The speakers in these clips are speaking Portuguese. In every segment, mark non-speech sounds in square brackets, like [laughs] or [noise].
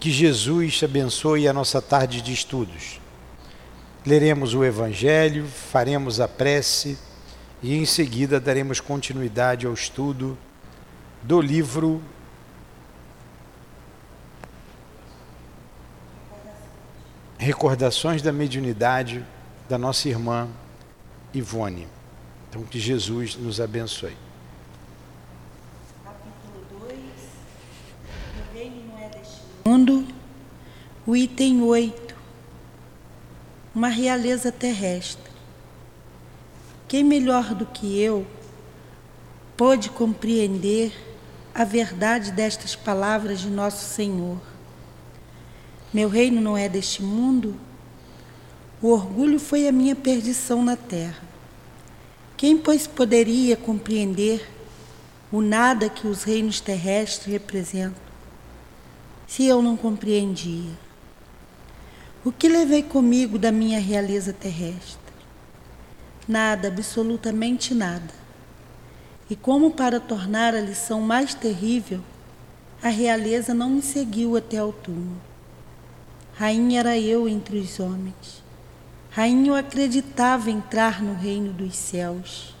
Que Jesus abençoe a nossa tarde de estudos. Leremos o Evangelho, faremos a prece e em seguida daremos continuidade ao estudo do livro Recordações da Mediunidade da nossa irmã Ivone. Então, que Jesus nos abençoe. Mundo, o item 8, uma realeza terrestre. Quem melhor do que eu pôde compreender a verdade destas palavras de nosso Senhor? Meu reino não é deste mundo? O orgulho foi a minha perdição na terra. Quem, pois, poderia compreender o nada que os reinos terrestres representam? Se eu não compreendia? O que levei comigo da minha realeza terrestre? Nada, absolutamente nada. E como para tornar a lição mais terrível, a realeza não me seguiu até ao túmulo. Rainha era eu entre os homens. Rainha eu acreditava entrar no reino dos céus.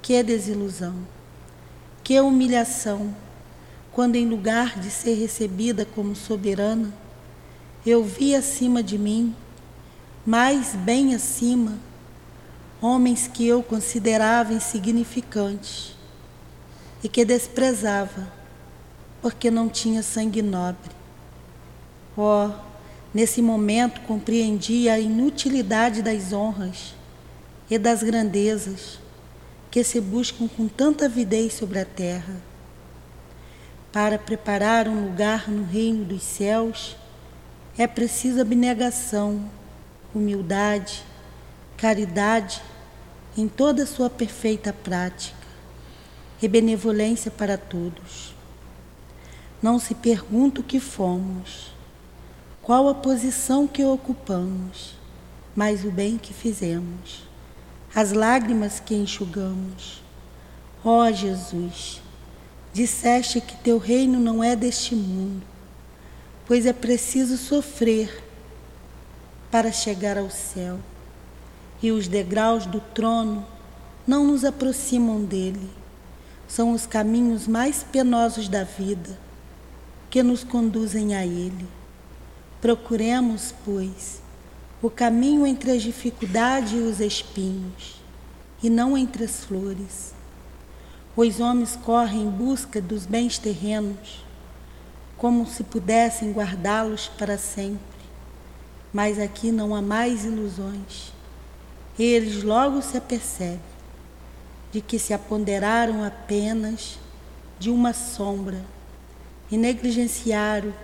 Que desilusão, que humilhação, quando, em lugar de ser recebida como soberana, eu vi acima de mim, mais bem acima, homens que eu considerava insignificantes e que desprezava, porque não tinha sangue nobre. Oh, nesse momento compreendi a inutilidade das honras e das grandezas que se buscam com tanta avidez sobre a terra para preparar um lugar no reino dos céus, é preciso abnegação, humildade, caridade em toda sua perfeita prática e benevolência para todos. Não se pergunta o que fomos, qual a posição que ocupamos, mas o bem que fizemos, as lágrimas que enxugamos. Ó oh, Jesus, Disseste que teu reino não é deste mundo, pois é preciso sofrer para chegar ao céu, e os degraus do trono não nos aproximam dele. São os caminhos mais penosos da vida que nos conduzem a ele. Procuremos, pois, o caminho entre as dificuldades e os espinhos, e não entre as flores os homens correm em busca dos bens terrenos, como se pudessem guardá-los para sempre. Mas aqui não há mais ilusões. Eles logo se apercebem de que se apoderaram apenas de uma sombra e negligenciaram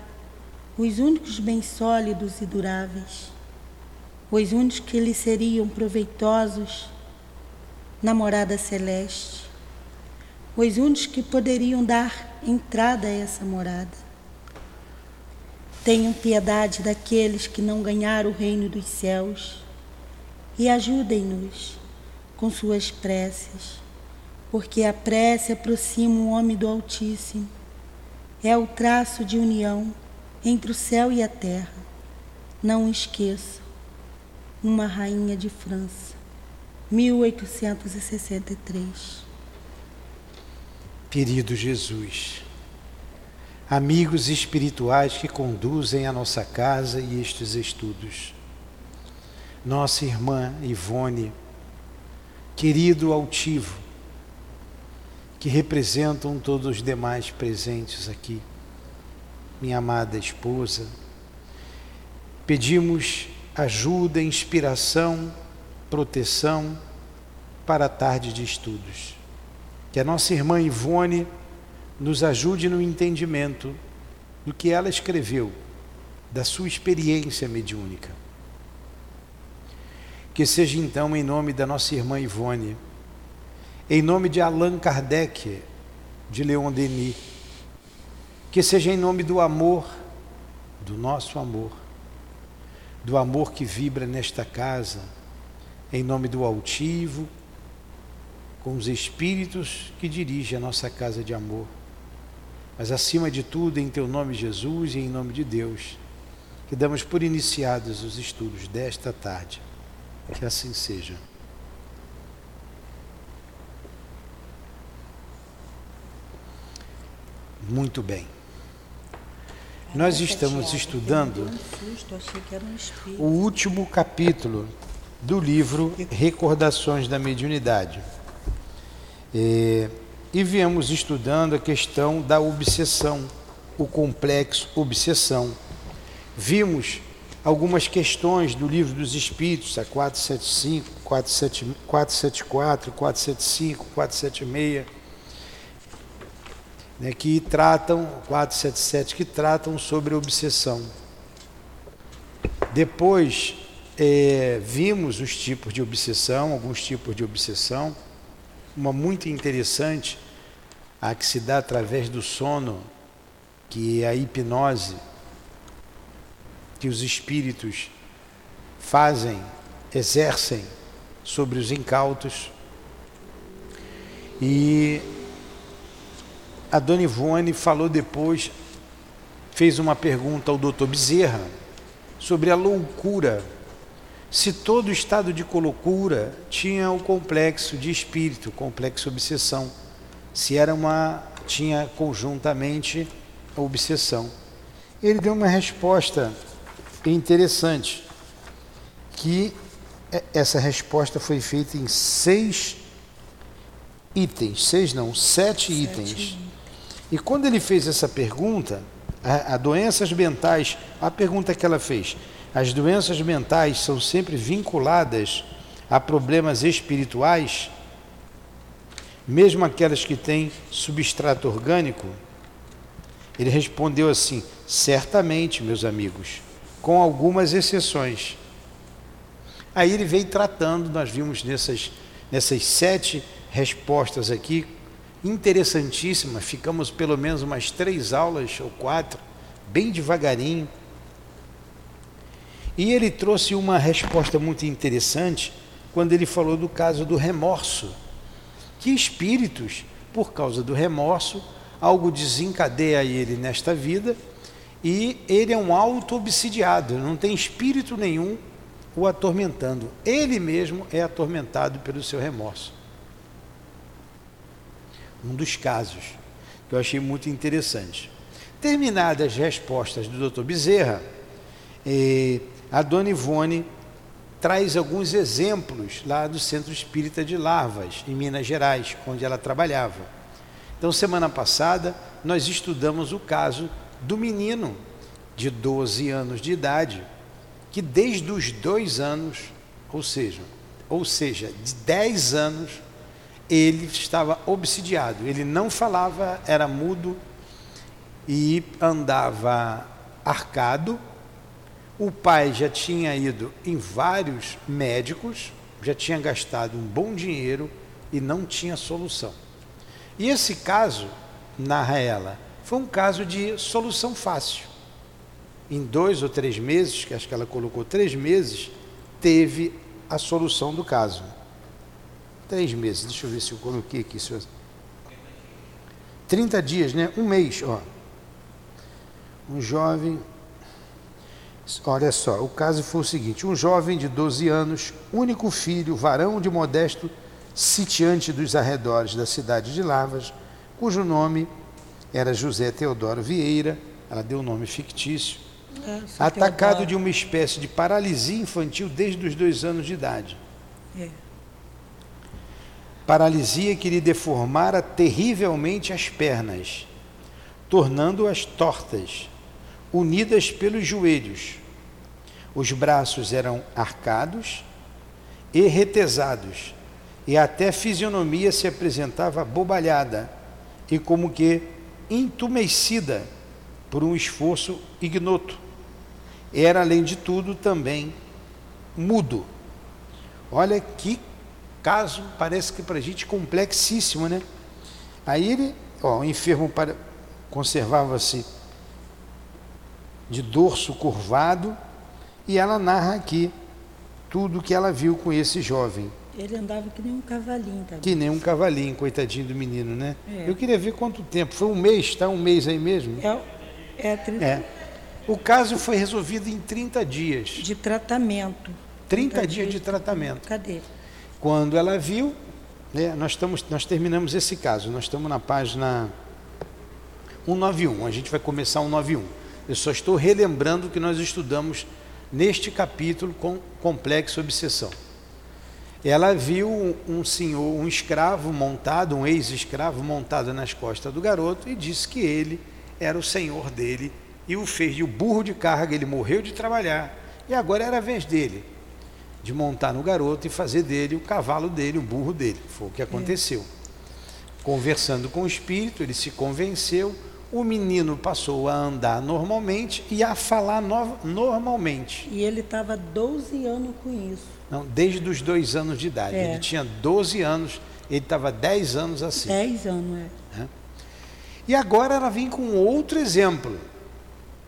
os únicos bens sólidos e duráveis, os únicos que lhes seriam proveitosos na morada celeste os únicos que poderiam dar entrada a essa morada. Tenham piedade daqueles que não ganharam o reino dos céus e ajudem-nos com suas preces, porque a prece aproxima o homem do Altíssimo. É o traço de união entre o céu e a terra. Não esqueça, uma rainha de França, 1863. Querido Jesus, amigos espirituais que conduzem a nossa casa e estes estudos, nossa irmã Ivone, querido altivo, que representam todos os demais presentes aqui, minha amada esposa, pedimos ajuda, inspiração, proteção para a tarde de estudos que a nossa irmã Ivone nos ajude no entendimento do que ela escreveu, da sua experiência mediúnica. Que seja então em nome da nossa irmã Ivone, em nome de Allan Kardec, de Leon Denis, que seja em nome do amor, do nosso amor, do amor que vibra nesta casa, em nome do altivo, com os espíritos que dirigem a nossa casa de amor, mas acima de tudo, em teu nome, Jesus, e em nome de Deus, que damos por iniciados os estudos desta tarde. Que assim seja. Muito bem. Nós estamos estudando o último capítulo do livro Recordações da Mediunidade. E, e viemos estudando a questão da obsessão, o complexo obsessão. Vimos algumas questões do livro dos Espíritos, a 475, 474, 475, 476, né, que tratam, 477, que tratam sobre obsessão. Depois é, vimos os tipos de obsessão, alguns tipos de obsessão, uma muito interessante, a que se dá através do sono, que é a hipnose, que os espíritos fazem, exercem sobre os incautos. E a Dona Ivone falou depois, fez uma pergunta ao doutor Bezerra sobre a loucura. Se todo estado de loucura tinha o complexo de espírito, o complexo obsessão, se era uma tinha conjuntamente a obsessão. Ele deu uma resposta interessante, que essa resposta foi feita em seis itens, seis não, sete, sete. itens. E quando ele fez essa pergunta, a, a doenças mentais, a pergunta que ela fez, as doenças mentais são sempre vinculadas a problemas espirituais, mesmo aquelas que têm substrato orgânico? Ele respondeu assim: certamente, meus amigos com algumas exceções. Aí ele veio tratando, nós vimos nessas, nessas sete respostas aqui, interessantíssimas, ficamos pelo menos umas três aulas ou quatro, bem devagarinho. E ele trouxe uma resposta muito interessante quando ele falou do caso do remorso. Que espíritos, por causa do remorso, algo desencadeia ele nesta vida e ele é um auto-obsidiado, não tem espírito nenhum o atormentando. Ele mesmo é atormentado pelo seu remorso. Um dos casos que eu achei muito interessante. Terminadas as respostas do Dr. Bezerra, eh, a dona Ivone traz alguns exemplos lá do Centro Espírita de Larvas, em Minas Gerais, onde ela trabalhava. Então, semana passada, nós estudamos o caso do menino de 12 anos de idade, que desde os dois anos, ou seja, ou seja, de 10 anos, ele estava obsidiado. Ele não falava, era mudo e andava arcado. O pai já tinha ido em vários médicos, já tinha gastado um bom dinheiro e não tinha solução. E esse caso, narra ela, foi um caso de solução fácil. Em dois ou três meses, que acho que ela colocou três meses, teve a solução do caso. Três meses, deixa eu ver se eu coloquei aqui. Se eu... 30 dias, né? Um mês, ó. Um jovem. Olha só, o caso foi o seguinte: um jovem de 12 anos, único filho, varão de modesto sitiante dos arredores da cidade de Lavas, cujo nome era José Teodoro Vieira, ela deu um nome fictício, é, atacado Teodoro. de uma espécie de paralisia infantil desde os dois anos de idade. É. Paralisia que lhe deformara terrivelmente as pernas, tornando-as tortas, unidas pelos joelhos. Os braços eram arcados e retesados, e até a fisionomia se apresentava bobalhada e como que entumecida por um esforço ignoto. Era, além de tudo, também mudo. Olha que caso, parece que para a gente complexíssimo, né? Aí ele, ó, o enfermo conservava-se de dorso curvado e ela narra aqui tudo o que ela viu com esse jovem. Ele andava que nem um cavalinho também. Que nem um cavalinho, coitadinho do menino, né? É. Eu queria ver quanto tempo. Foi um mês, tá? Um mês aí mesmo? É, é, tri- É. O caso foi resolvido em 30 dias. de tratamento. 30 dias de tratamento. Cadê? Quando ela viu, né, nós, estamos, nós terminamos esse caso, nós estamos na página 191, a gente vai começar 191. Eu só estou relembrando o que nós estudamos neste capítulo com complexo obsessão. Ela viu um, senhor, um escravo montado, um ex-escravo montado nas costas do garoto e disse que ele era o senhor dele e o fez de burro de carga, ele morreu de trabalhar e agora era a vez dele de montar no garoto e fazer dele o cavalo dele, o burro dele. Foi o que aconteceu. Conversando com o espírito, ele se convenceu, o menino passou a andar normalmente e a falar no- normalmente. E ele estava 12 anos com isso. Não, desde os dois anos de idade. É. Ele tinha 12 anos, ele estava 10 anos assim. 10 anos, é. E agora ela vem com outro exemplo.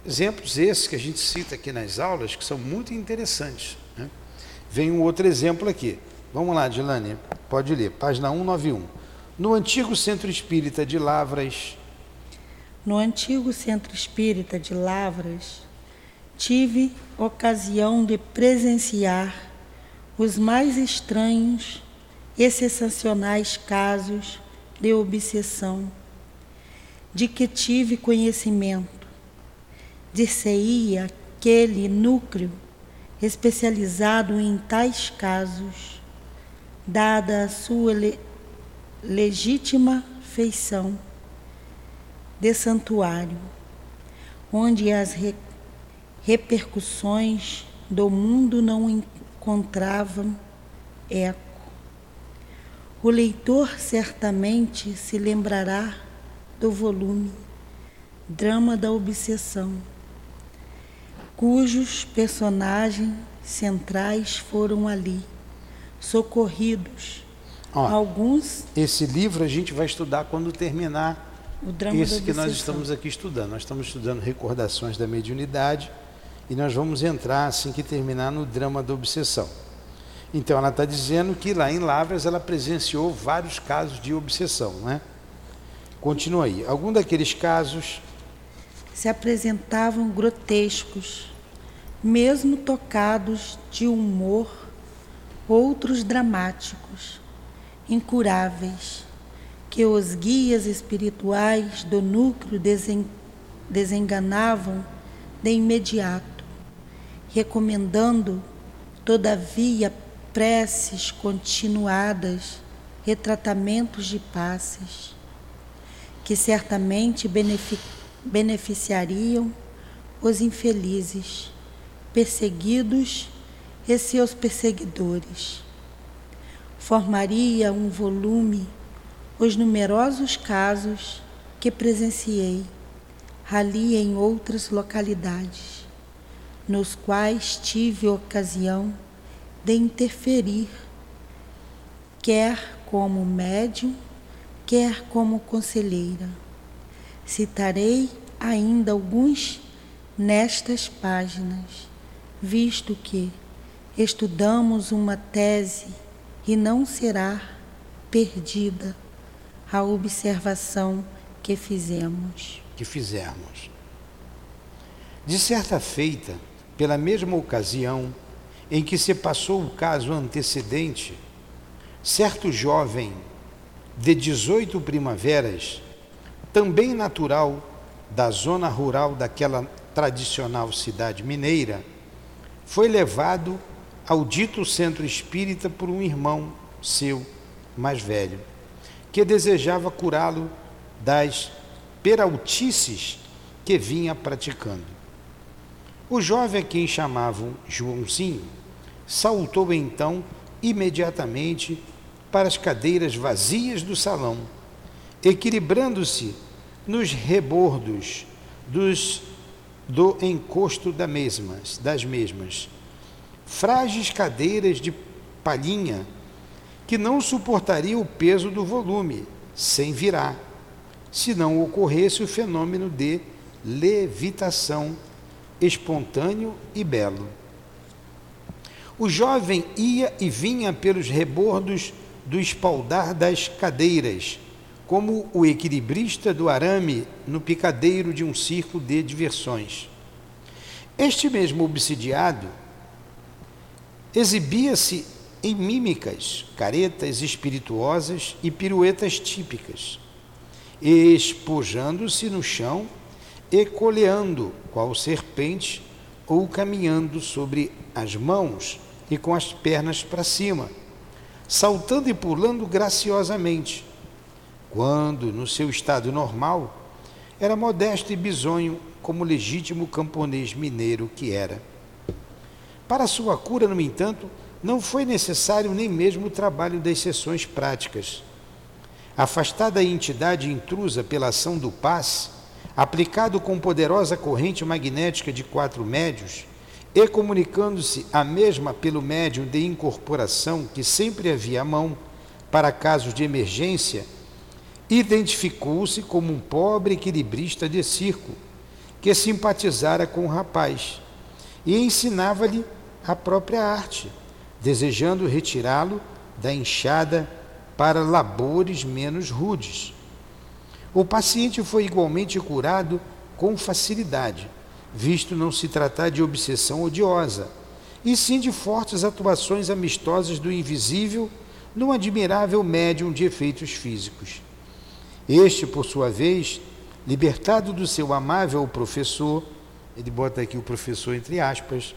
Exemplos esses que a gente cita aqui nas aulas, que são muito interessantes. né? Vem um outro exemplo aqui. Vamos lá, Dilane, pode ler, página 191. No antigo centro espírita de Lavras, No antigo centro espírita de Lavras, tive ocasião de presenciar os mais estranhos e sensacionais casos de obsessão de que tive conhecimento. Dir-se-ia aquele núcleo especializado em tais casos, dada a sua le- legítima feição de santuário, onde as re- repercussões do mundo não encontravam eco. O leitor certamente se lembrará do volume Drama da Obsessão, cujos personagens centrais foram ali, socorridos. Ó. Alguns, esse livro a gente vai estudar quando terminar o drama da que nós estamos aqui estudando. Nós estamos estudando recordações da mediunidade e nós vamos entrar assim que terminar no drama da obsessão. Então ela está dizendo que lá em Lavras ela presenciou vários casos de obsessão, né? Continua aí. Algum daqueles casos se apresentavam grotescos, mesmo tocados de humor, outros dramáticos, incuráveis, que os guias espirituais do núcleo desen- desenganavam de imediato, recomendando, todavia, preces continuadas e tratamentos de passes que certamente benefi- beneficiariam os infelizes, perseguidos e seus perseguidores. Formaria um volume os numerosos casos que presenciei ali em outras localidades, nos quais tive ocasião de interferir, quer como médium, quer como conselheira. Citarei ainda alguns nestas páginas, visto que estudamos uma tese e não será perdida a observação que fizemos. que fizermos. De certa feita, pela mesma ocasião em que se passou o caso antecedente, certo jovem de 18 primaveras, também natural da zona rural daquela tradicional cidade mineira, foi levado ao dito centro espírita por um irmão seu mais velho, que desejava curá-lo das peraltices que vinha praticando. O jovem a quem chamavam Joãozinho saltou então imediatamente para as cadeiras vazias do salão, equilibrando-se nos rebordos dos, do encosto da mesmas, das mesmas, frágeis cadeiras de palhinha que não suportaria o peso do volume, sem virar, se não ocorresse o fenômeno de levitação espontâneo e belo. O jovem ia e vinha pelos rebordos do espaldar das cadeiras, como o equilibrista do arame no picadeiro de um circo de diversões. Este mesmo obsidiado exibia-se em mímicas, caretas espirituosas e piruetas típicas, espojando-se no chão e coleando, qual serpente, ou caminhando sobre as mãos e com as pernas para cima, saltando e pulando graciosamente. Quando, no seu estado normal, era modesto e bisonho, como legítimo camponês mineiro que era. Para sua cura, no entanto, não foi necessário nem mesmo o trabalho das sessões práticas. Afastada a entidade intrusa pela ação do paz, aplicado com poderosa corrente magnética de quatro médios, e comunicando-se a mesma pelo médium de incorporação que sempre havia à mão para casos de emergência, identificou-se como um pobre equilibrista de circo que simpatizara com o rapaz e ensinava-lhe a própria arte, desejando retirá-lo da enxada para labores menos rudes. O paciente foi igualmente curado com facilidade, visto não se tratar de obsessão odiosa, e sim de fortes atuações amistosas do invisível num admirável médium de efeitos físicos. Este, por sua vez, libertado do seu amável professor, ele bota aqui o professor entre aspas,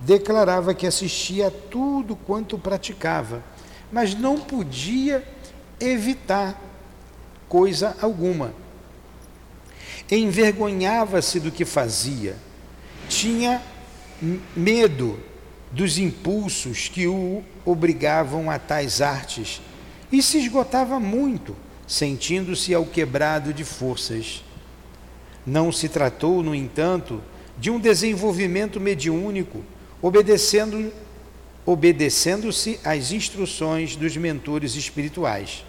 declarava que assistia a tudo quanto praticava, mas não podia evitar coisa alguma. Envergonhava-se do que fazia, tinha medo dos impulsos que o obrigavam a tais artes e se esgotava muito, sentindo-se ao quebrado de forças. Não se tratou, no entanto, de um desenvolvimento mediúnico obedecendo obedecendo-se às instruções dos mentores espirituais.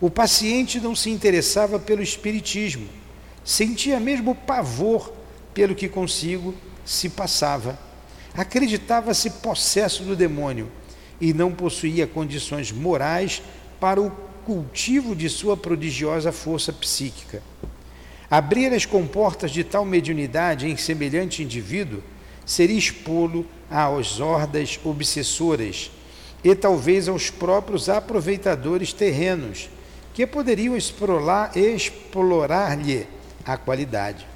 O paciente não se interessava pelo espiritismo, sentia mesmo pavor pelo que consigo se passava. Acreditava-se possesso do demônio e não possuía condições morais para o cultivo de sua prodigiosa força psíquica. Abrir as comportas de tal mediunidade em semelhante indivíduo seria expô-lo às hordas obsessoras e talvez aos próprios aproveitadores terrenos, que poderiam explorar-lhe a qualidade.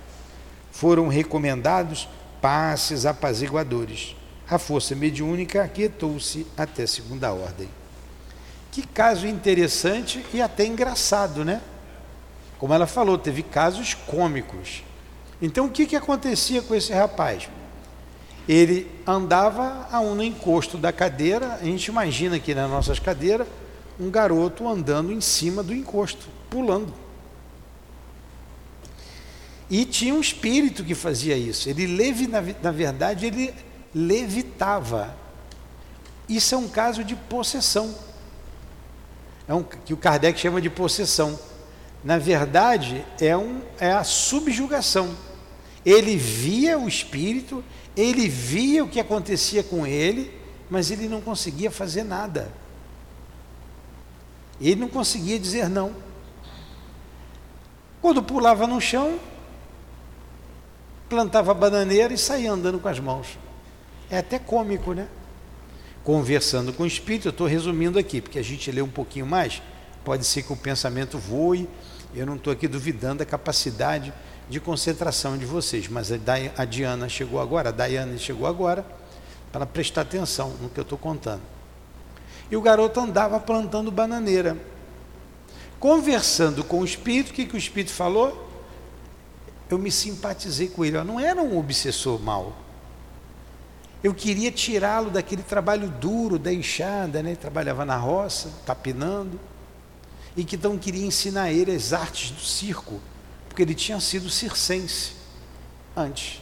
Foram recomendados passes apaziguadores. A força mediúnica aquietou-se até segunda ordem. Que caso interessante e até engraçado, né? Como ela falou, teve casos cômicos. Então, o que, que acontecia com esse rapaz? Ele andava a um encosto da cadeira, a gente imagina aqui nas nossas cadeiras, um garoto andando em cima do encosto, pulando. E tinha um espírito que fazia isso. Ele levi, na, na verdade, ele levitava. Isso é um caso de possessão. É um, que o Kardec chama de possessão. Na verdade, é, um, é a subjugação. Ele via o espírito, ele via o que acontecia com ele, mas ele não conseguia fazer nada. Ele não conseguia dizer não. Quando pulava no chão, plantava bananeira e saía andando com as mãos. É até cômico, né? Conversando com o espírito, eu estou resumindo aqui, porque a gente lê um pouquinho mais, pode ser que o pensamento voe, eu não estou aqui duvidando da capacidade de concentração de vocês. Mas a Diana chegou agora, a Daiane chegou agora, para prestar atenção no que eu estou contando. E o garoto andava plantando bananeira. Conversando com o espírito, o que, que o espírito falou? Eu me simpatizei com ele. Eu não era um obsessor mau. Eu queria tirá-lo daquele trabalho duro da enxada, né? Trabalhava na roça, tapinando, e que então queria ensinar ele as artes do circo porque ele tinha sido circense antes.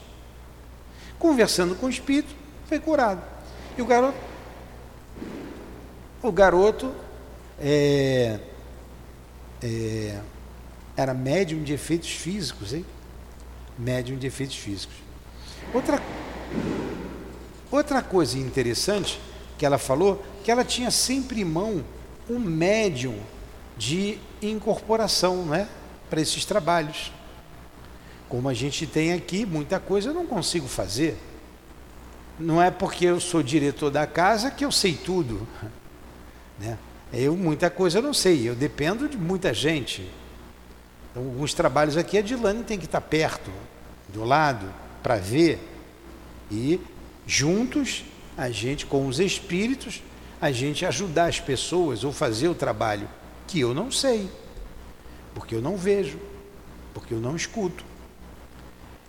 Conversando com o espírito, foi curado. E o garoto, o garoto é, é, era médium de efeitos físicos, hein? Médium de efeitos físicos. Outra, Outra coisa interessante que ela falou, que ela tinha sempre em mão um médium de incorporação, né, para esses trabalhos. Como a gente tem aqui, muita coisa eu não consigo fazer. Não é porque eu sou diretor da casa que eu sei tudo. [laughs] Né? Eu muita coisa eu não sei, eu dependo de muita gente. Então, alguns trabalhos aqui a Dilane tem que estar perto, do lado, para ver. E juntos, a gente com os espíritos, a gente ajudar as pessoas ou fazer o trabalho que eu não sei, porque eu não vejo, porque eu não escuto.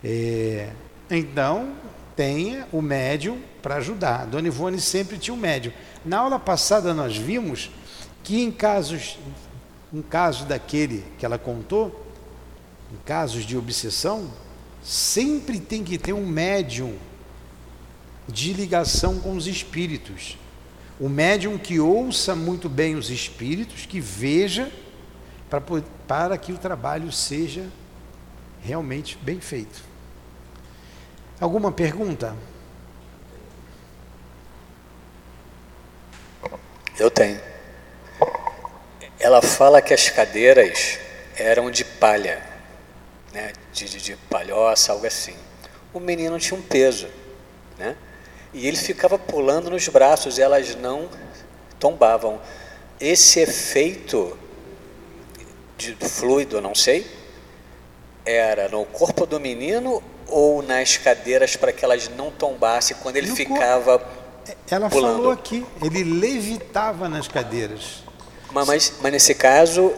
É, então, tenha o médium para ajudar. Dona Ivone sempre tinha um médium. Na aula passada nós vimos que em casos, um caso daquele que ela contou, em casos de obsessão, sempre tem que ter um médium de ligação com os espíritos. O médium que ouça muito bem os espíritos, que veja, para, para que o trabalho seja realmente bem feito. Alguma pergunta? Eu tenho. Ela fala que as cadeiras eram de palha, né? de, de, de palhoça, algo assim. O menino tinha um peso, né? E ele ficava pulando nos braços, elas não tombavam. Esse efeito de fluido, não sei, era no corpo do menino ou nas cadeiras para que elas não tombassem quando ele no ficava Ela pulando. falou aqui, ele levitava nas cadeiras. Mas, mas, mas nesse caso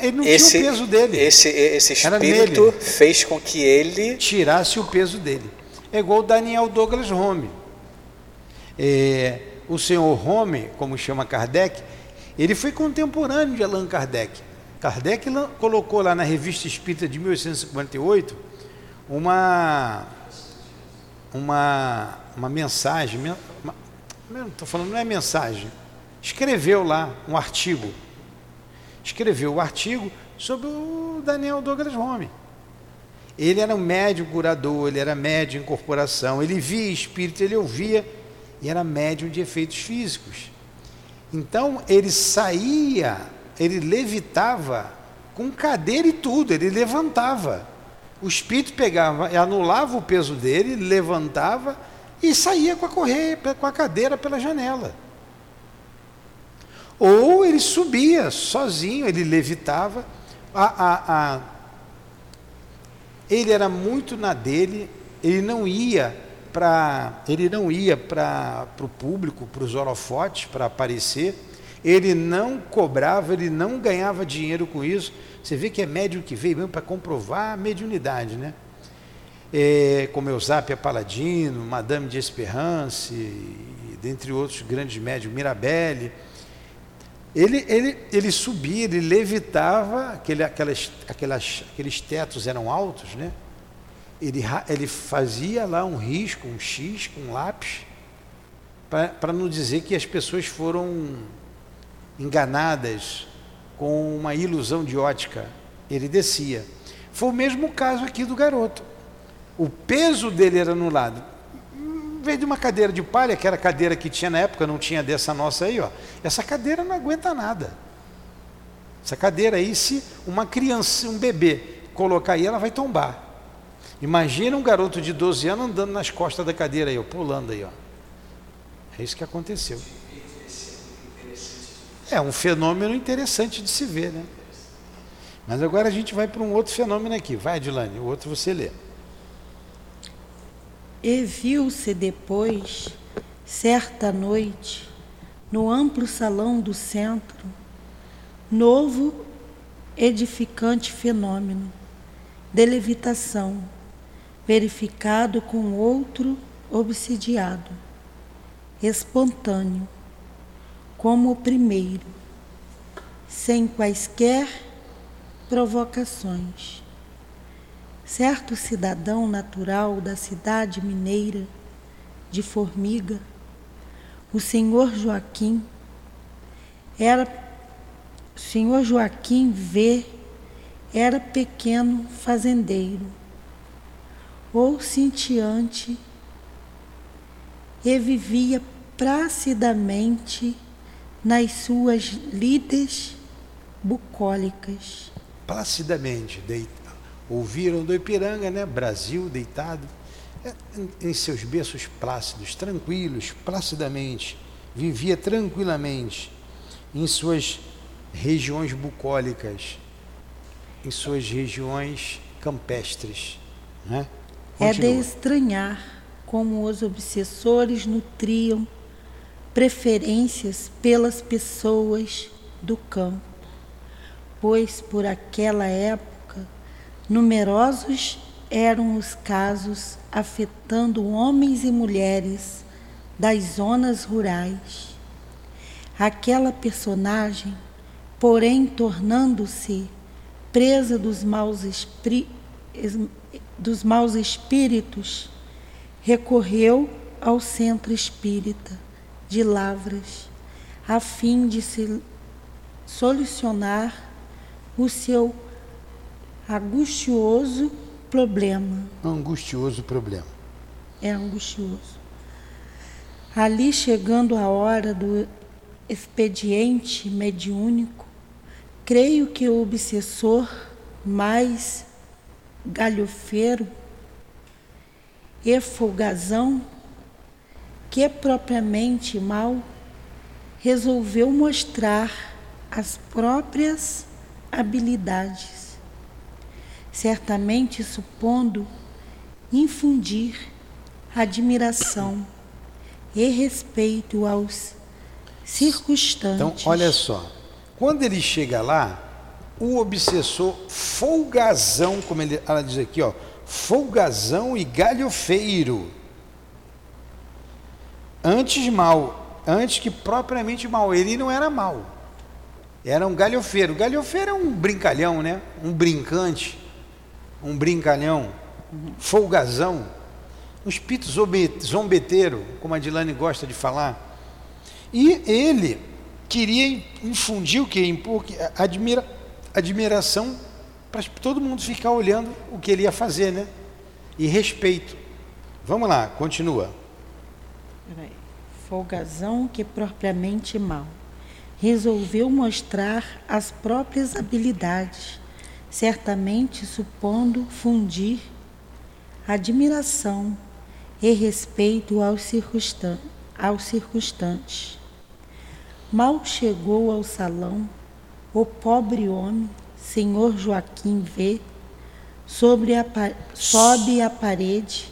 ele não esse, tinha o peso dele. Esse, esse espírito fez com que ele tirasse o peso dele. É igual o Daniel Douglas Home. É, o senhor Home, como chama Kardec, ele foi contemporâneo de Allan Kardec. Kardec colocou lá na Revista Espírita de 1858 uma uma uma mensagem, uma, estou falando não é mensagem, escreveu lá um artigo, escreveu o artigo sobre o Daniel Douglas Home. Ele era um médium curador, ele era médium em corporação, ele via espírito, ele ouvia e era médium de efeitos físicos. Então ele saía, ele levitava com cadeira e tudo, ele levantava. O espírito pegava, anulava o peso dele, levantava e saía com a correia, com a cadeira pela janela. Ou ele subia sozinho, ele levitava. A, a, a, ele era muito na dele, ele não ia para ele não ia para o público, para os holofotes, para aparecer. Ele não cobrava, ele não ganhava dinheiro com isso. Você vê que é médium que veio mesmo para comprovar a mediunidade, né? É, como Eusapia Paladino, Madame de Esperance, dentre outros grandes médios, Mirabelle. Ele, ele, ele subia, ele levitava, aquele, aquelas, aquelas, aqueles tetos eram altos, né? Ele, ele fazia lá um risco, um X com um lápis, para não dizer que as pessoas foram enganadas com uma ilusão de ótica. Ele descia. Foi o mesmo caso aqui do garoto. O peso dele era anulado. Veio de uma cadeira de palha, que era a cadeira que tinha na época, não tinha dessa nossa aí, ó. Essa cadeira não aguenta nada. Essa cadeira aí, se uma criança, um bebê, colocar aí, ela vai tombar. Imagina um garoto de 12 anos andando nas costas da cadeira aí, ó, pulando aí, ó. É isso que aconteceu. É um fenômeno interessante de se ver, né? Mas agora a gente vai para um outro fenômeno aqui. Vai, Adilane, o outro você lê. E viu-se depois, certa noite, no amplo salão do centro, novo edificante fenômeno de levitação, verificado com outro obsidiado, espontâneo como o primeiro, sem quaisquer provocações. Certo cidadão natural da cidade mineira de Formiga, o senhor Joaquim, era o senhor Joaquim V era pequeno fazendeiro, ou cintiante e vivia placidamente nas suas lides bucólicas. Placidamente, deita. ouviram do Ipiranga, né? Brasil deitado, é, em seus berços plácidos, tranquilos, placidamente, vivia tranquilamente em suas regiões bucólicas, em suas regiões campestres. Né? É de estranhar como os obsessores nutriam preferências pelas pessoas do campo, pois por aquela época numerosos eram os casos afetando homens e mulheres das zonas rurais. Aquela personagem, porém, tornando-se presa dos maus, dos maus espíritos, recorreu ao centro espírita de Lavras, a fim de se solucionar o seu angustioso problema. Angustioso problema. É angustioso. Ali chegando a hora do expediente mediúnico, creio que o obsessor mais galhofeiro e folgazão, que propriamente mal, resolveu mostrar as próprias habilidades, certamente supondo infundir admiração e respeito aos circunstantes. Então, olha só, quando ele chega lá, o obsessor folgazão, como ele, ela diz aqui, ó, folgazão e galhofeiro. Antes mal, antes que propriamente mal, ele não era mal. Era um galhofeiro. Galhofeiro é um brincalhão, né? Um brincante, um brincalhão, folgazão um espírito zombeteiro, como a Dilane gosta de falar. E ele queria infundir o que? Admira, admiração para todo mundo ficar olhando o que ele ia fazer, né? E respeito. Vamos lá, continua. Peraí. Folgazão que propriamente mal. Resolveu mostrar as próprias habilidades, certamente supondo fundir admiração e respeito aos, circunstan aos circunstantes. Mal chegou ao salão, o pobre homem, senhor Joaquim vê, sobre a, sobe a parede,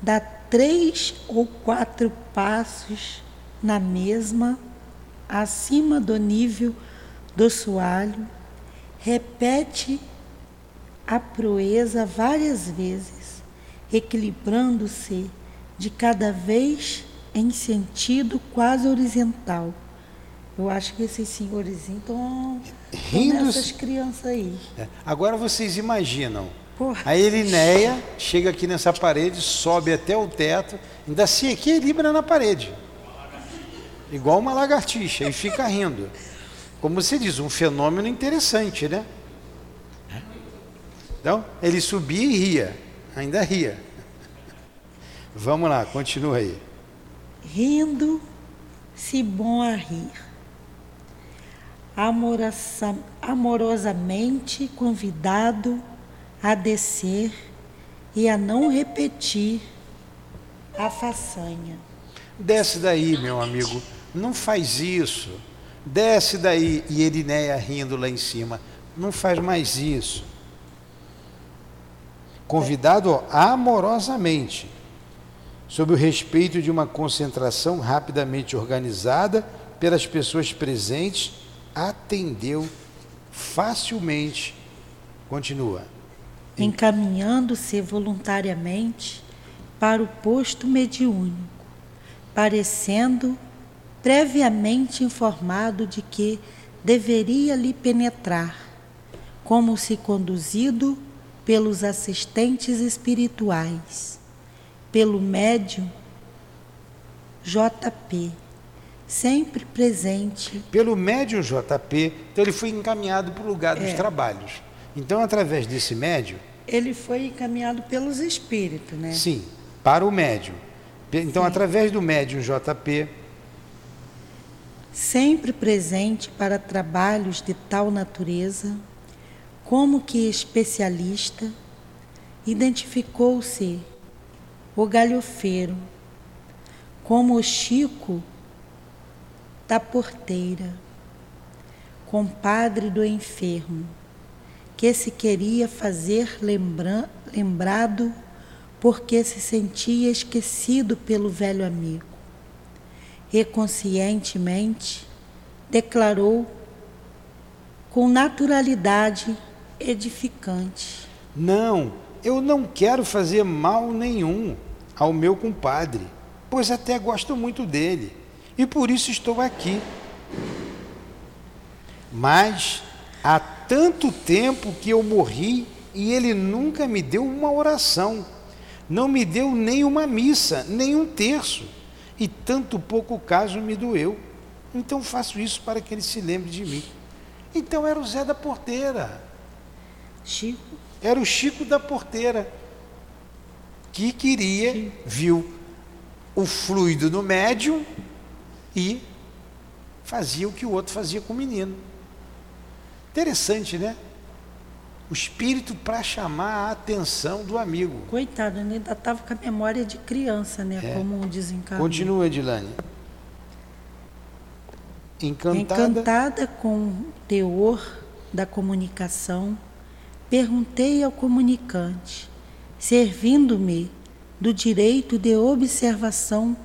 dá três ou quatro passos na mesma, acima do nível do soalho, repete a proeza várias vezes equilibrando-se de cada vez em sentido quase horizontal. Eu acho que esses senhores estão rindo essas crianças aí. É. Agora vocês imaginam. Porra. A Elinéia chega aqui nessa parede, sobe até o teto, ainda se equilibra na parede. Igual uma lagartixa, e fica rindo. Como você diz, um fenômeno interessante, né? Então, ele subia e ria ainda ria. Vamos lá, continua aí. Rindo, se bom a rir. Amorosa, amorosamente convidado a descer e a não repetir a façanha. Desce daí, meu amigo, não faz isso. Desce daí. E Erinéia rindo lá em cima. Não faz mais isso convidado amorosamente, sob o respeito de uma concentração rapidamente organizada pelas pessoas presentes, atendeu facilmente. Continua. Encaminhando-se voluntariamente para o posto mediúnico, parecendo previamente informado de que deveria lhe penetrar, como se conduzido pelos assistentes espirituais, pelo médium JP, sempre presente. Pelo médium JP, então ele foi encaminhado para o lugar dos é. trabalhos. Então, através desse médium. Ele foi encaminhado pelos espíritos, né? Sim, para o médium. Então, através do médium JP, sempre presente para trabalhos de tal natureza, como que especialista, identificou-se o galhofeiro como o Chico da porteira, compadre do enfermo, que se queria fazer lembra lembrado porque se sentia esquecido pelo velho amigo e conscientemente declarou com naturalidade edificante: Não, eu não quero fazer mal nenhum ao meu compadre, pois até gosto muito dele e por isso estou aqui. Mas há tanto tempo que eu morri e ele nunca me deu uma oração, não me deu nem uma missa, nem um terço e tanto pouco caso me doeu. Então faço isso para que ele se lembre de mim. Então era o Zé da Porteira. Chico? Era o Chico da Porteira. Que queria, Sim. viu o fluido no médium e fazia o que o outro fazia com o menino. Interessante, né? o espírito para chamar a atenção do amigo. Coitado, ele ainda estava com a memória de criança, né? É. Como um desencarnado. Continua, Edilane. Encantada. Encantada com o teor da comunicação, perguntei ao comunicante, servindo-me do direito de observação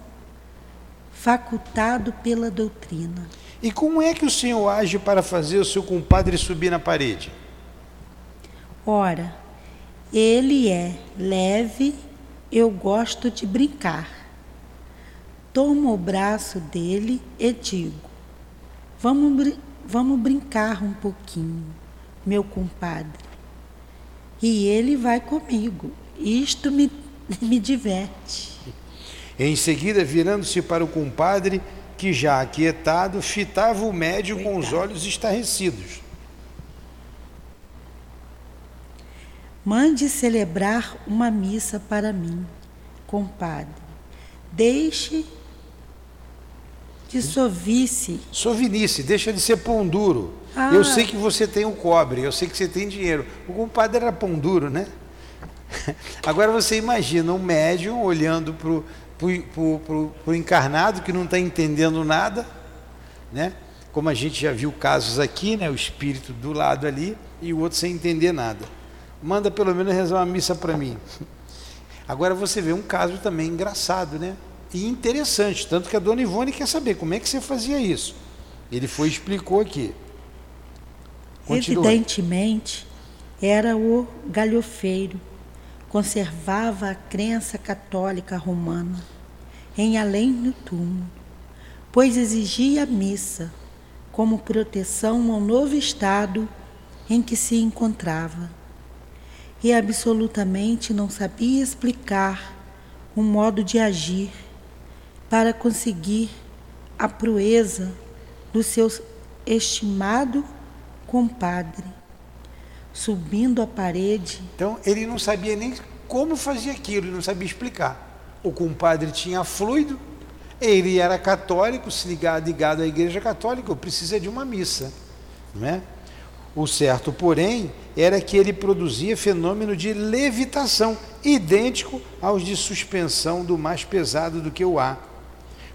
facultado pela doutrina. E como é que o senhor age para fazer o seu compadre subir na parede? Ora, ele é leve, eu gosto de brincar. Tomo o braço dele e digo: Vamos, vamos brincar um pouquinho, meu compadre. E ele vai comigo. Isto me, [laughs] me diverte. Em seguida, virando-se para o compadre, que já aquietado, fitava o médio com os olhos estarrecidos. Mande celebrar uma missa para mim, compadre. Deixe de sovice. Sovinice, deixa de ser pão duro. Ah. Eu sei que você tem o cobre, eu sei que você tem dinheiro. O compadre era pão duro, né? [laughs] Agora você imagina um médium olhando para o encarnado que não está entendendo nada, né? Como a gente já viu casos aqui, né? O espírito do lado ali e o outro sem entender nada manda pelo menos rezar uma missa para mim. [laughs] Agora você vê um caso também engraçado, né? E interessante, tanto que a dona Ivone quer saber como é que você fazia isso. Ele foi explicou aqui. Continua. Evidentemente, era o galhofeiro, conservava a crença católica romana em além do túmulo, pois exigia a missa como proteção ao novo estado em que se encontrava e absolutamente não sabia explicar um modo de agir para conseguir a proeza do seu estimado compadre, subindo a parede. Então ele não sabia nem como fazia aquilo, ele não sabia explicar. O compadre tinha fluido, ele era católico, se ligado, ligado à igreja católica, precisa de uma missa, não é? O certo, porém, era que ele produzia fenômeno de levitação, idêntico aos de suspensão do mais pesado do que o ar,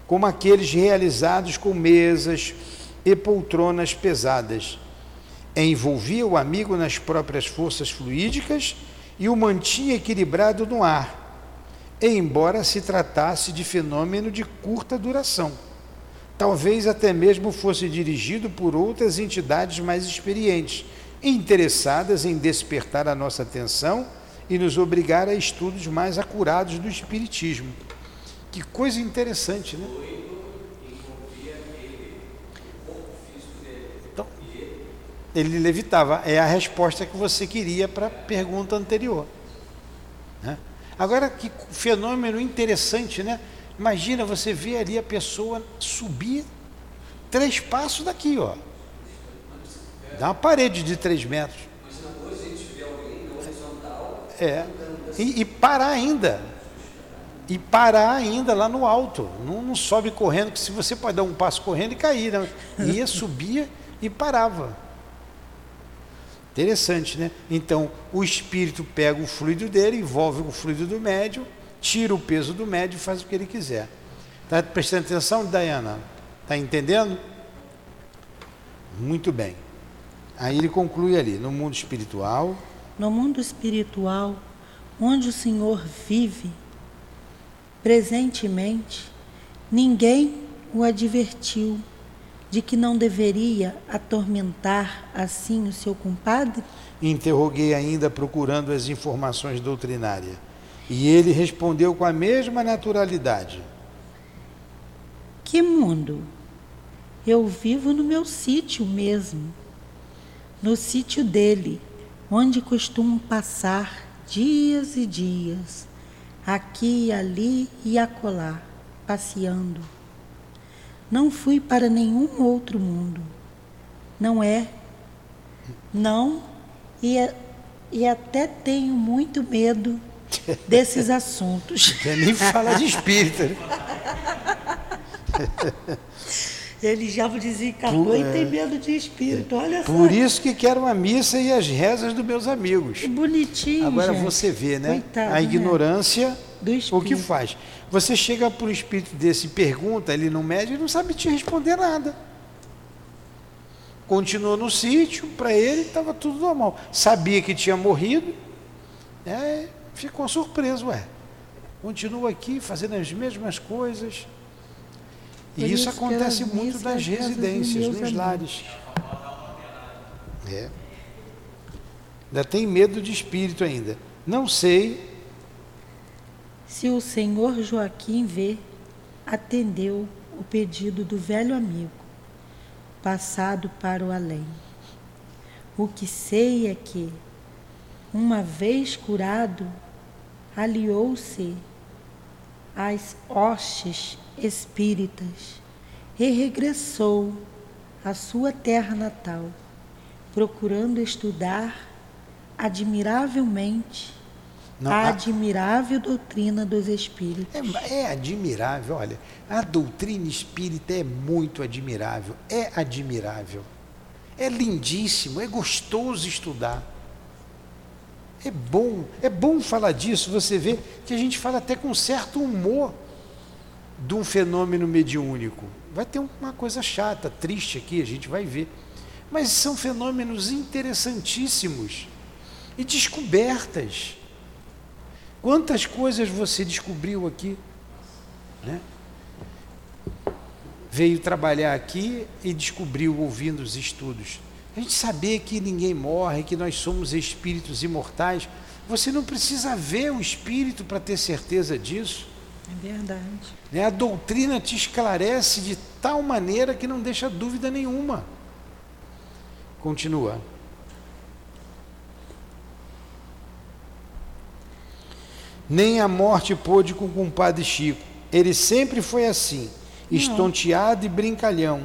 como aqueles realizados com mesas e poltronas pesadas. Envolvia o amigo nas próprias forças fluídicas e o mantinha equilibrado no ar, embora se tratasse de fenômeno de curta duração talvez até mesmo fosse dirigido por outras entidades mais experientes, interessadas em despertar a nossa atenção e nos obrigar a estudos mais acurados do Espiritismo. Que coisa interessante, né? Ele levitava. É a resposta que você queria para a pergunta anterior. Né? Agora, que fenômeno interessante, né? Imagina você ver ali a pessoa subir três passos daqui, ó. Dá uma parede de três metros. É. E, e parar ainda. e parar ainda lá no alto. Não, não, sobe correndo, que se você pode dar um passo correndo e cair, né? ia, subia e parava. Interessante, né? Então, o espírito pega o fluido dele, envolve o fluido do médium, tira o peso do médium e faz o que ele quiser. Está prestando atenção, Diana? Está entendendo? Muito bem. Aí ele conclui ali, no mundo espiritual. No mundo espiritual, onde o Senhor vive, presentemente, ninguém o advertiu de que não deveria atormentar assim o seu compadre? Interroguei ainda procurando as informações doutrinárias. E ele respondeu com a mesma naturalidade: Que mundo? Eu vivo no meu sítio mesmo, no sítio dele, onde costumo passar dias e dias, aqui, ali e acolá, passeando. Não fui para nenhum outro mundo. Não é. Não, e, e até tenho muito medo desses assuntos. [laughs] nem fala de espírito. [laughs] Ele já desencarnou por, e tem é. medo de espírito, olha por só. Por isso que quero a missa e as rezas dos meus amigos. Que bonitinho. Agora gente. você vê, né? Coitado, a né? ignorância, né? o que faz. Você chega para um espírito desse e pergunta, ele não mede, ele não sabe te responder nada. Continuou no sítio, para ele estava tudo normal. Sabia que tinha morrido, é, ficou surpreso, ué. Continua aqui fazendo as mesmas coisas. E isso acontece muito nas residências, nos amigos. lares. É. Ainda tem medo de espírito ainda. Não sei. Se o senhor Joaquim vê, atendeu o pedido do velho amigo, passado para o além. O que sei é que, uma vez curado, aliou-se às hostes espíritas e regressou à sua terra natal, procurando estudar admiravelmente Não, a admirável doutrina dos espíritos. É, é, admirável, olha, a doutrina espírita é muito admirável, é admirável, é lindíssimo, é gostoso estudar. É bom, é bom falar disso, você vê que a gente fala até com certo humor de um fenômeno mediúnico. Vai ter uma coisa chata, triste aqui, a gente vai ver. Mas são fenômenos interessantíssimos e descobertas. Quantas coisas você descobriu aqui? Né? Veio trabalhar aqui e descobriu ouvindo os estudos. A gente saber que ninguém morre, que nós somos espíritos imortais. Você não precisa ver o espírito para ter certeza disso. É verdade. Né? A doutrina te esclarece de tal maneira que não deixa dúvida nenhuma. Continua. Nem a morte pôde com o compadre Chico. Ele sempre foi assim, não. estonteado e brincalhão.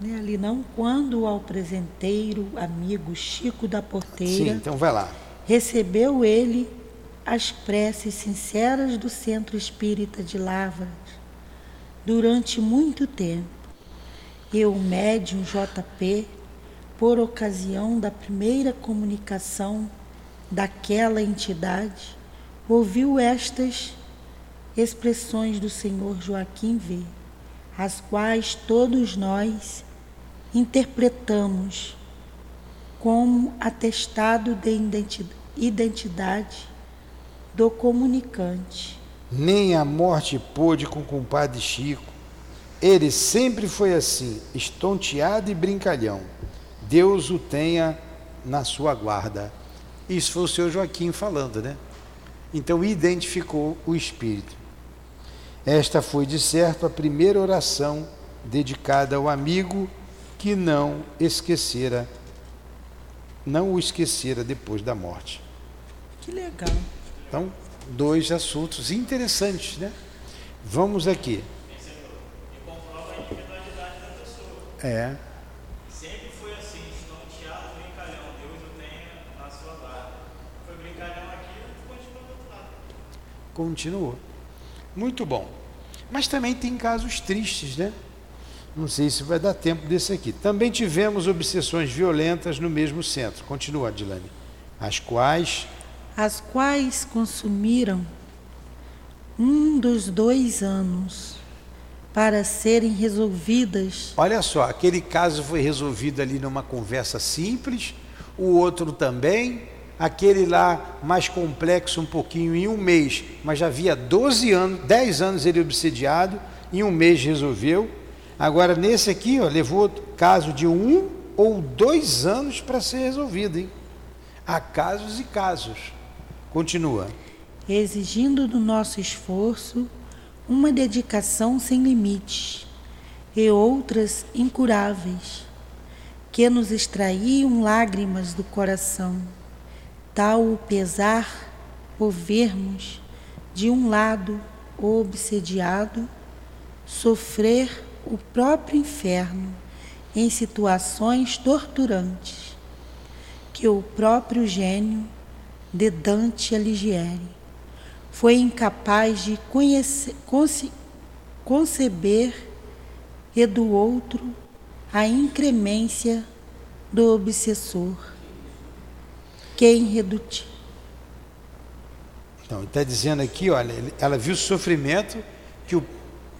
Nem ali não, quando ao presenteiro amigo Chico da Porteira. Sim, então vai lá. Recebeu ele as preces sinceras do Centro Espírita de Lavras durante muito tempo. E o médium JP, por ocasião da primeira comunicação daquela entidade, ouviu estas expressões do Senhor Joaquim V, as quais todos nós interpretamos como atestado de identidade do comunicante. Nem a morte pôde com o compadre Chico. Ele sempre foi assim, estonteado e brincalhão. Deus o tenha na sua guarda. Isso foi o senhor Joaquim falando, né? Então identificou o Espírito. Esta foi, de certo, a primeira oração dedicada ao amigo que não esquecera, não o esquecera depois da morte. Que legal. Então, dois assuntos interessantes, né? Vamos aqui. É. Sempre foi assim, estonteado, brincalhão. Deus o tenha na sua guarda. Foi brincalhão aqui e continua. Muito bom. Mas também tem casos tristes, né? Não sei se vai dar tempo desse aqui. Também tivemos obsessões violentas no mesmo centro. Continua, Adilane. As quais. As quais consumiram um dos dois anos para serem resolvidas. Olha só, aquele caso foi resolvido ali numa conversa simples, o outro também, aquele lá mais complexo um pouquinho em um mês, mas já havia 12 anos, 10 anos ele obsediado, em um mês resolveu. Agora nesse aqui, ó, levou caso de um ou dois anos para ser resolvido, hein? Há casos e casos. Continua. Exigindo do nosso esforço uma dedicação sem limites e outras incuráveis, que nos extraíam lágrimas do coração, tal o pesar por vermos, de um lado, o obsediado, sofrer o próprio inferno em situações torturantes, que o próprio gênio de Dante Alighieri foi incapaz de conhecer, conce, conceber e do outro a incremência do obsessor, que é irredutível. Então, está dizendo aqui, olha, ela viu o sofrimento que o.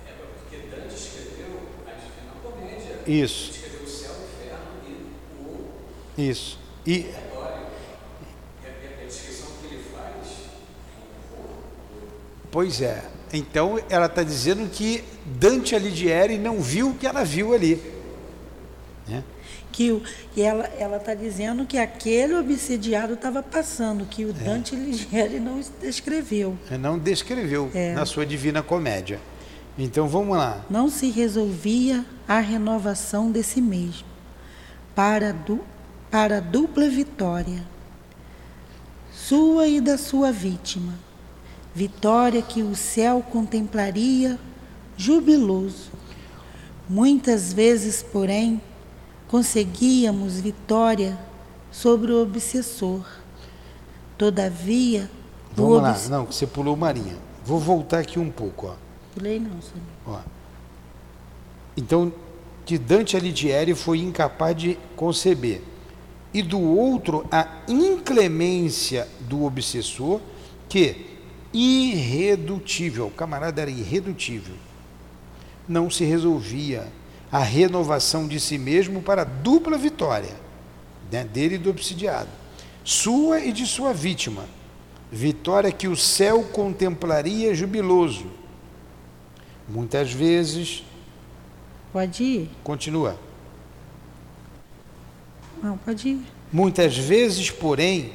É porque Dante escreveu a Divina Comédia. Isso. Escreveu o céu, o inferno e o Isso. E Pois é. Então ela está dizendo que Dante Alighieri não viu o que ela viu ali. Né? Que e ela está dizendo que aquele obsidiado estava passando, que o é. Dante Alighieri não descreveu. É, não descreveu é. na sua Divina Comédia. Então vamos lá. Não se resolvia a renovação desse mesmo, para, du, para dupla vitória, sua e da sua vítima vitória que o céu contemplaria jubiloso. Muitas vezes, porém, conseguíamos vitória sobre o obsessor. Todavia, Vamos lá, não, você pulou Marinha. Vou voltar aqui um pouco, ó. Pulei não, senhor. Ó. Então, que Dante Alighieri foi incapaz de conceber. E do outro, a inclemência do obsessor, que irredutível. O camarada era irredutível. Não se resolvia a renovação de si mesmo para dupla vitória, né, dele e do obsidiado, sua e de sua vítima. Vitória que o céu contemplaria jubiloso. Muitas vezes. Pode ir. Continua. Não, pode ir. Muitas vezes, porém,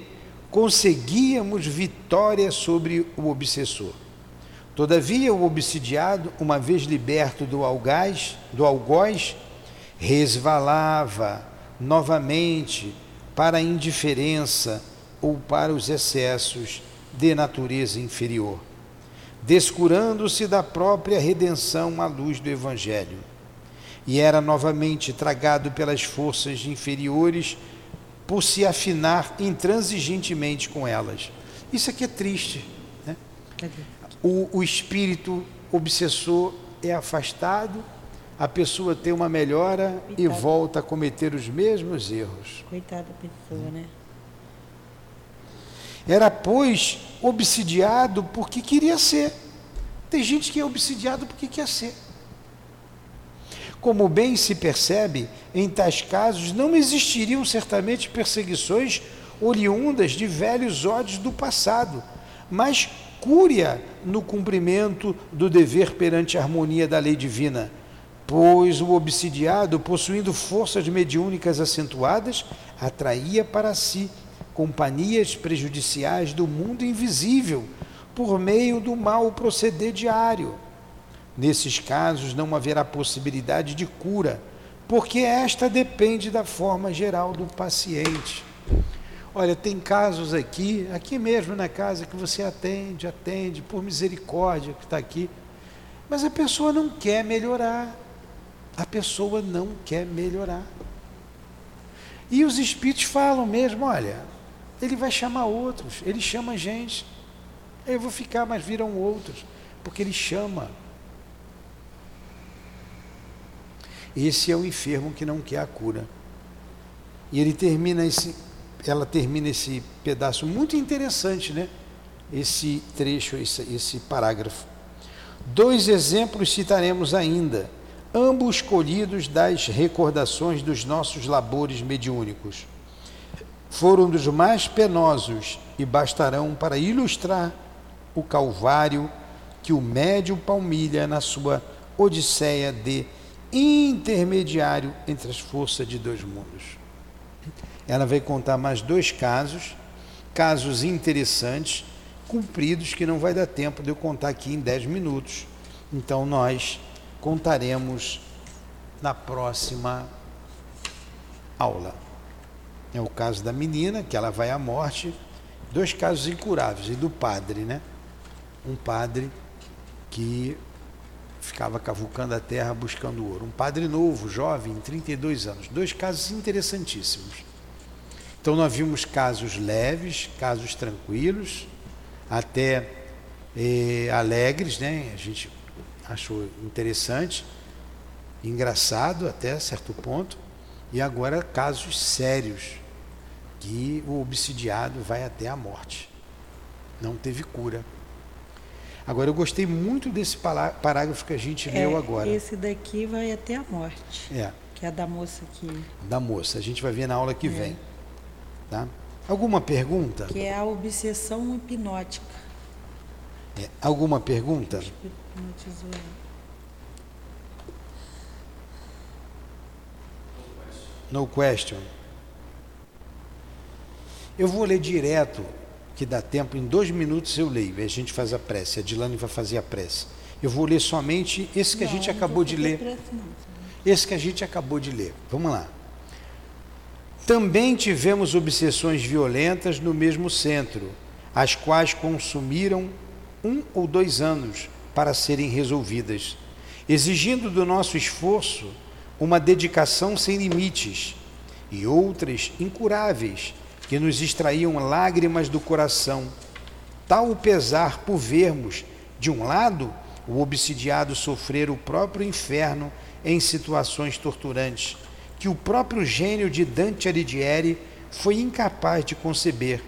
conseguíamos vitória sobre o obsessor. Todavia, o obsidiado, uma vez liberto do algaz, do algoz, resvalava novamente para a indiferença ou para os excessos de natureza inferior, descurando-se da própria redenção à luz do Evangelho. E era novamente tragado pelas forças inferiores por se afinar intransigentemente com elas. Isso aqui é triste. Né? O, o espírito obsessor é afastado, a pessoa tem uma melhora Coitada. e volta a cometer os mesmos erros. Coitada da pessoa, né? Era, pois, obsidiado porque queria ser. Tem gente que é obsidiado porque quer ser. Como bem se percebe, em tais casos não existiriam certamente perseguições oriundas de velhos ódios do passado, mas cúria no cumprimento do dever perante a harmonia da lei divina, pois o obsidiado, possuindo forças mediúnicas acentuadas, atraía para si companhias prejudiciais do mundo invisível por meio do mal proceder diário Nesses casos não haverá possibilidade de cura, porque esta depende da forma geral do paciente. Olha, tem casos aqui, aqui mesmo na casa, que você atende, atende, por misericórdia que está aqui, mas a pessoa não quer melhorar. A pessoa não quer melhorar. E os espíritos falam mesmo: olha, ele vai chamar outros, ele chama gente, eu vou ficar, mas viram outros Porque ele chama. Esse é o enfermo que não quer a cura. E ele termina esse, ela termina esse pedaço muito interessante, né? Esse trecho, esse, esse parágrafo. Dois exemplos citaremos ainda, ambos colhidos das recordações dos nossos labores mediúnicos. Foram dos mais penosos e bastarão para ilustrar o calvário que o médio palmilha na sua odisseia de intermediário entre as forças de dois mundos. Ela vai contar mais dois casos, casos interessantes, cumpridos, que não vai dar tempo de eu contar aqui em 10 minutos. Então nós contaremos na próxima aula. É o caso da menina, que ela vai à morte, dois casos incuráveis, e do padre, né? Um padre que ficava cavucando a terra buscando ouro. Um padre novo, jovem, 32 anos. Dois casos interessantíssimos. Então nós vimos casos leves, casos tranquilos, até eh, alegres, né? A gente achou interessante, engraçado até certo ponto, e agora casos sérios, que o obsidiado vai até a morte. Não teve cura. Agora eu gostei muito desse parágrafo que a gente é, leu agora. Esse daqui vai até a morte. É. Que é da moça que. Da moça. A gente vai ver na aula que é. vem. Tá? Alguma pergunta? Que é a obsessão hipnótica. É, alguma pergunta? No question. Eu vou ler direto, que dá tempo, em dois minutos eu leio, a gente faz a prece. A Dilane vai fazer a prece. Eu vou ler somente esse que não, a gente acabou de ler. Prece, esse que a gente acabou de ler. Vamos lá. Também tivemos obsessões violentas no mesmo centro, as quais consumiram um ou dois anos para serem resolvidas, exigindo do nosso esforço uma dedicação sem limites, e outras incuráveis, que nos extraíam lágrimas do coração. Tal o pesar por vermos, de um lado, o obsidiado sofrer o próprio inferno em situações torturantes, que o próprio gênio de Dante Alighieri foi incapaz de conceber,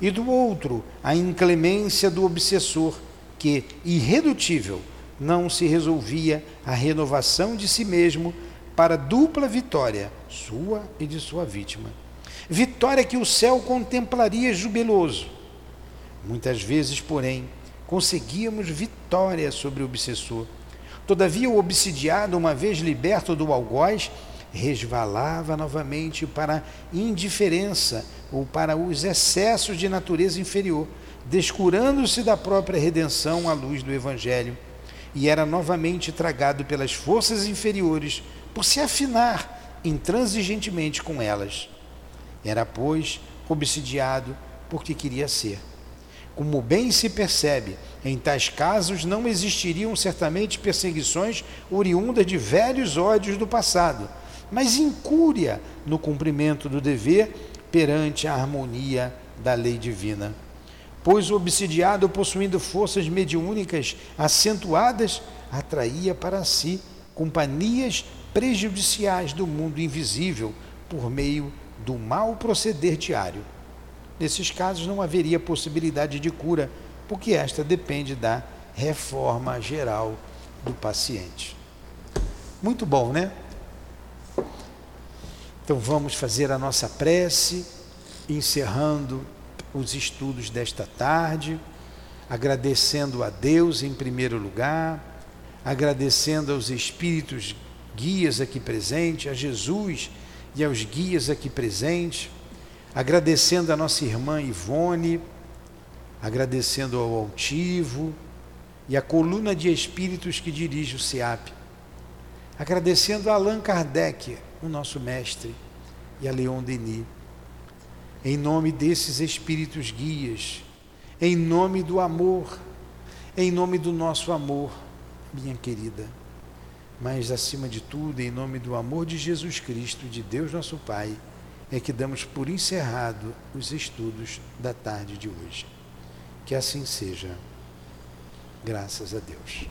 e do outro, a inclemência do obsessor, que, irredutível, não se resolvia a renovação de si mesmo para dupla vitória, sua e de sua vítima. Vitória que o céu contemplaria jubiloso. Muitas vezes, porém, conseguíamos vitória sobre o obsessor. Todavia, o obsidiado, uma vez liberto do algoz, resvalava novamente para a indiferença ou para os excessos de natureza inferior, descurando-se da própria redenção à luz do Evangelho, e era novamente tragado pelas forças inferiores por se afinar intransigentemente com elas. Era, pois, obsidiado porque queria ser. Como bem se percebe, em tais casos não existiriam certamente perseguições oriundas de velhos ódios do passado, mas incúria no cumprimento do dever perante a harmonia da lei divina. Pois o obsidiado, possuindo forças mediúnicas acentuadas, atraía para si companhias prejudiciais do mundo invisível por meio do mau proceder diário. Nesses casos não haveria possibilidade de cura, porque esta depende da reforma geral do paciente. Muito bom, né? Então vamos fazer a nossa prece, encerrando os estudos desta tarde, agradecendo a Deus em primeiro lugar, agradecendo aos espíritos guias aqui presentes, a Jesus e aos guias aqui presentes, agradecendo a nossa irmã Ivone, agradecendo ao Altivo e a coluna de espíritos que dirige o SEAP, agradecendo a Allan Kardec, o nosso mestre, e a Leon Denis. Em nome desses espíritos guias, em nome do amor, em nome do nosso amor, minha querida, mas acima de tudo, em nome do amor de Jesus Cristo, de Deus nosso Pai, é que damos por encerrado os estudos da tarde de hoje. Que assim seja. Graças a Deus.